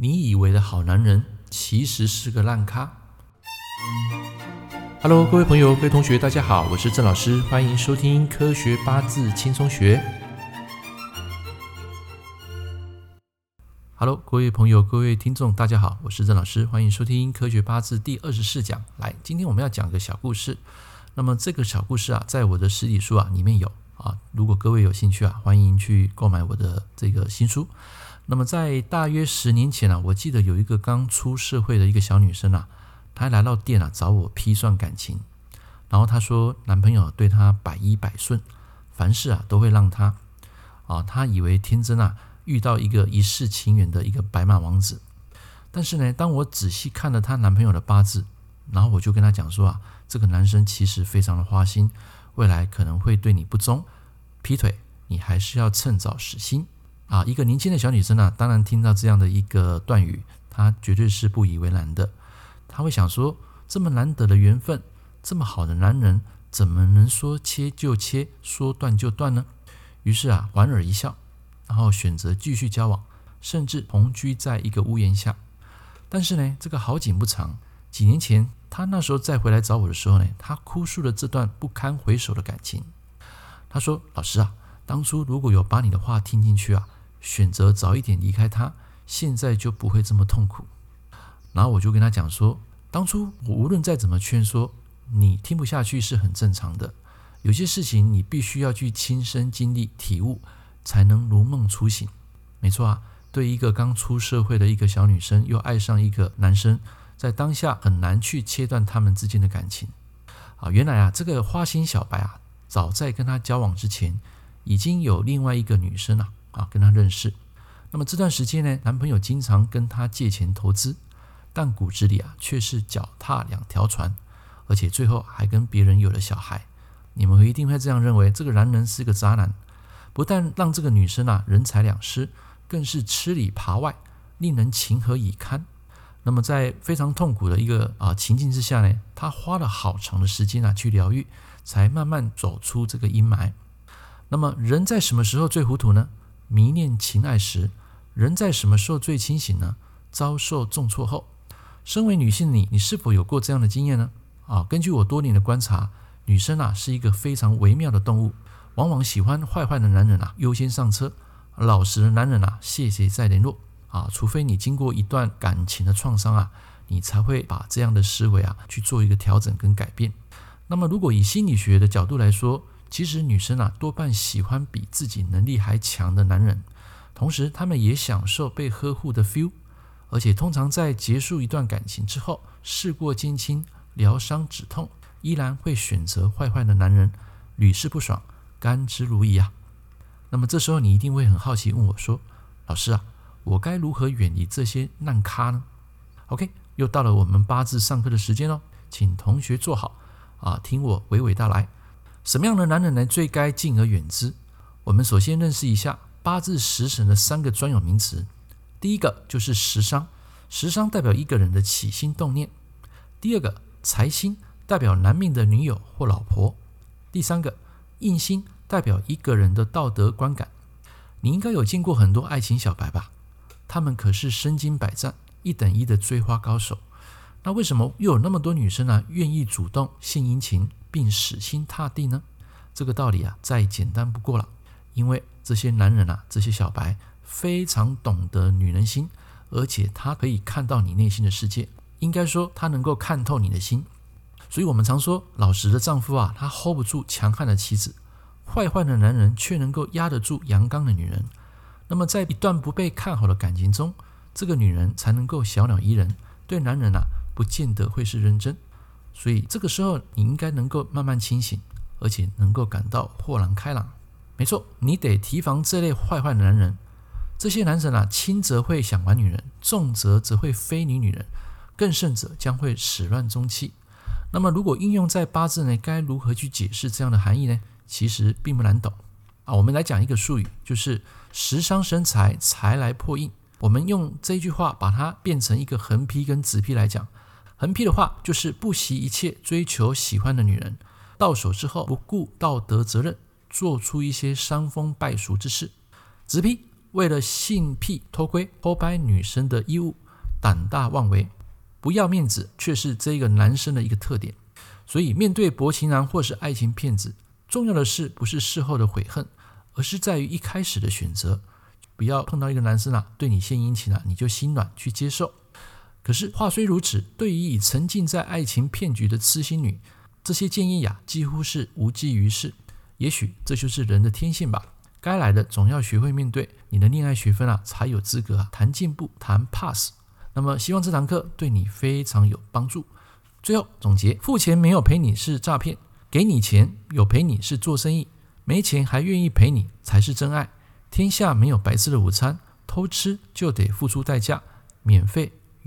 你以为的好男人，其实是个烂咖。Hello，各位朋友、各位同学，大家好，我是郑老师，欢迎收听《科学八字轻松学》。Hello，各位朋友、各位听众，大家好，我是郑老师，欢迎收听《科学八字》第二十四讲。来，今天我们要讲个小故事。那么这个小故事啊，在我的实体书啊里面有啊，如果各位有兴趣啊，欢迎去购买我的这个新书。那么在大约十年前啊，我记得有一个刚出社会的一个小女生啊，她来到店啊找我批算感情，然后她说男朋友对她百依百顺，凡事啊都会让她啊，她以为天真啊遇到一个一世情缘的一个白马王子，但是呢，当我仔细看了她男朋友的八字，然后我就跟她讲说啊，这个男生其实非常的花心，未来可能会对你不忠，劈腿，你还是要趁早死心。啊，一个年轻的小女生啊，当然听到这样的一个断语，她绝对是不以为然的。她会想说，这么难得的缘分，这么好的男人，怎么能说切就切，说断就断呢？于是啊，莞尔一笑，然后选择继续交往，甚至同居在一个屋檐下。但是呢，这个好景不长，几年前她那时候再回来找我的时候呢，她哭诉了这段不堪回首的感情。她说：“老师啊，当初如果有把你的话听进去啊。”选择早一点离开他，现在就不会这么痛苦。然后我就跟他讲说，当初我无论再怎么劝说，你听不下去是很正常的。有些事情你必须要去亲身经历、体悟，才能如梦初醒。没错啊，对一个刚出社会的一个小女生，又爱上一个男生，在当下很难去切断他们之间的感情。啊，原来啊，这个花心小白啊，早在跟他交往之前，已经有另外一个女生啊。啊，跟他认识，那么这段时间呢，男朋友经常跟他借钱投资，但骨子里啊却是脚踏两条船，而且最后还跟别人有了小孩。你们一定会这样认为，这个男人是个渣男，不但让这个女生啊人财两失，更是吃里扒外，令人情何以堪。那么在非常痛苦的一个啊情境之下呢，他花了好长的时间啊去疗愈，才慢慢走出这个阴霾。那么人在什么时候最糊涂呢？迷恋情爱时，人在什么时候最清醒呢？遭受重挫后。身为女性的你，你是否有过这样的经验呢？啊，根据我多年的观察，女生啊是一个非常微妙的动物，往往喜欢坏坏的男人啊优先上车，老实的男人啊谢谢再联络啊，除非你经过一段感情的创伤啊，你才会把这样的思维啊去做一个调整跟改变。那么，如果以心理学的角度来说，其实女生啊，多半喜欢比自己能力还强的男人，同时她们也享受被呵护的 feel，而且通常在结束一段感情之后，事过境迁，疗伤止痛，依然会选择坏坏的男人，屡试不爽，甘之如饴啊。那么这时候你一定会很好奇问我说：“老师啊，我该如何远离这些烂咖呢？”OK，又到了我们八字上课的时间喽，请同学坐好啊，听我娓娓道来。什么样的男人呢？最该敬而远之？我们首先认识一下八字食神的三个专有名词。第一个就是食伤，食伤代表一个人的起心动念；第二个财星代表男命的女友或老婆；第三个印星代表一个人的道德观感。你应该有见过很多爱情小白吧？他们可是身经百战、一等一的追花高手。那为什么又有那么多女生呢？愿意主动献殷勤？并死心塌地呢？这个道理啊，再简单不过了。因为这些男人啊，这些小白非常懂得女人心，而且他可以看到你内心的世界。应该说，他能够看透你的心。所以我们常说，老实的丈夫啊，他 hold 不住强悍的妻子；坏坏的男人却能够压得住阳刚的女人。那么，在一段不被看好的感情中，这个女人才能够小鸟依人，对男人啊，不见得会是认真。所以这个时候，你应该能够慢慢清醒，而且能够感到豁然开朗。没错，你得提防这类坏坏的男人。这些男人啊，轻则会想玩女人，重则则会非礼女人，更甚者将会始乱终弃。那么，如果应用在八字呢，该如何去解释这样的含义呢？其实并不难懂啊。我们来讲一个术语，就是食伤生财，财来破印。我们用这句话把它变成一个横批跟直批来讲。横批的话，就是不惜一切追求喜欢的女人，到手之后不顾道德责任，做出一些伤风败俗之事。直批为了性癖偷窥偷拍女生的衣物，胆大妄为，不要面子却是这个男生的一个特点。所以面对薄情男或是爱情骗子，重要的是不是事后的悔恨，而是在于一开始的选择。不要碰到一个男生啊，对你献殷勤啊，你就心软去接受。可是话虽如此，对于已沉浸在爱情骗局的痴心女，这些建议呀，几乎是无济于事。也许这就是人的天性吧。该来的总要学会面对，你的恋爱学分啊，才有资格啊谈进步、谈 pass。那么希望这堂课对你非常有帮助。最后总结：付钱没有陪你是诈骗，给你钱有陪你是做生意，没钱还愿意陪你才是真爱。天下没有白吃的午餐，偷吃就得付出代价，免费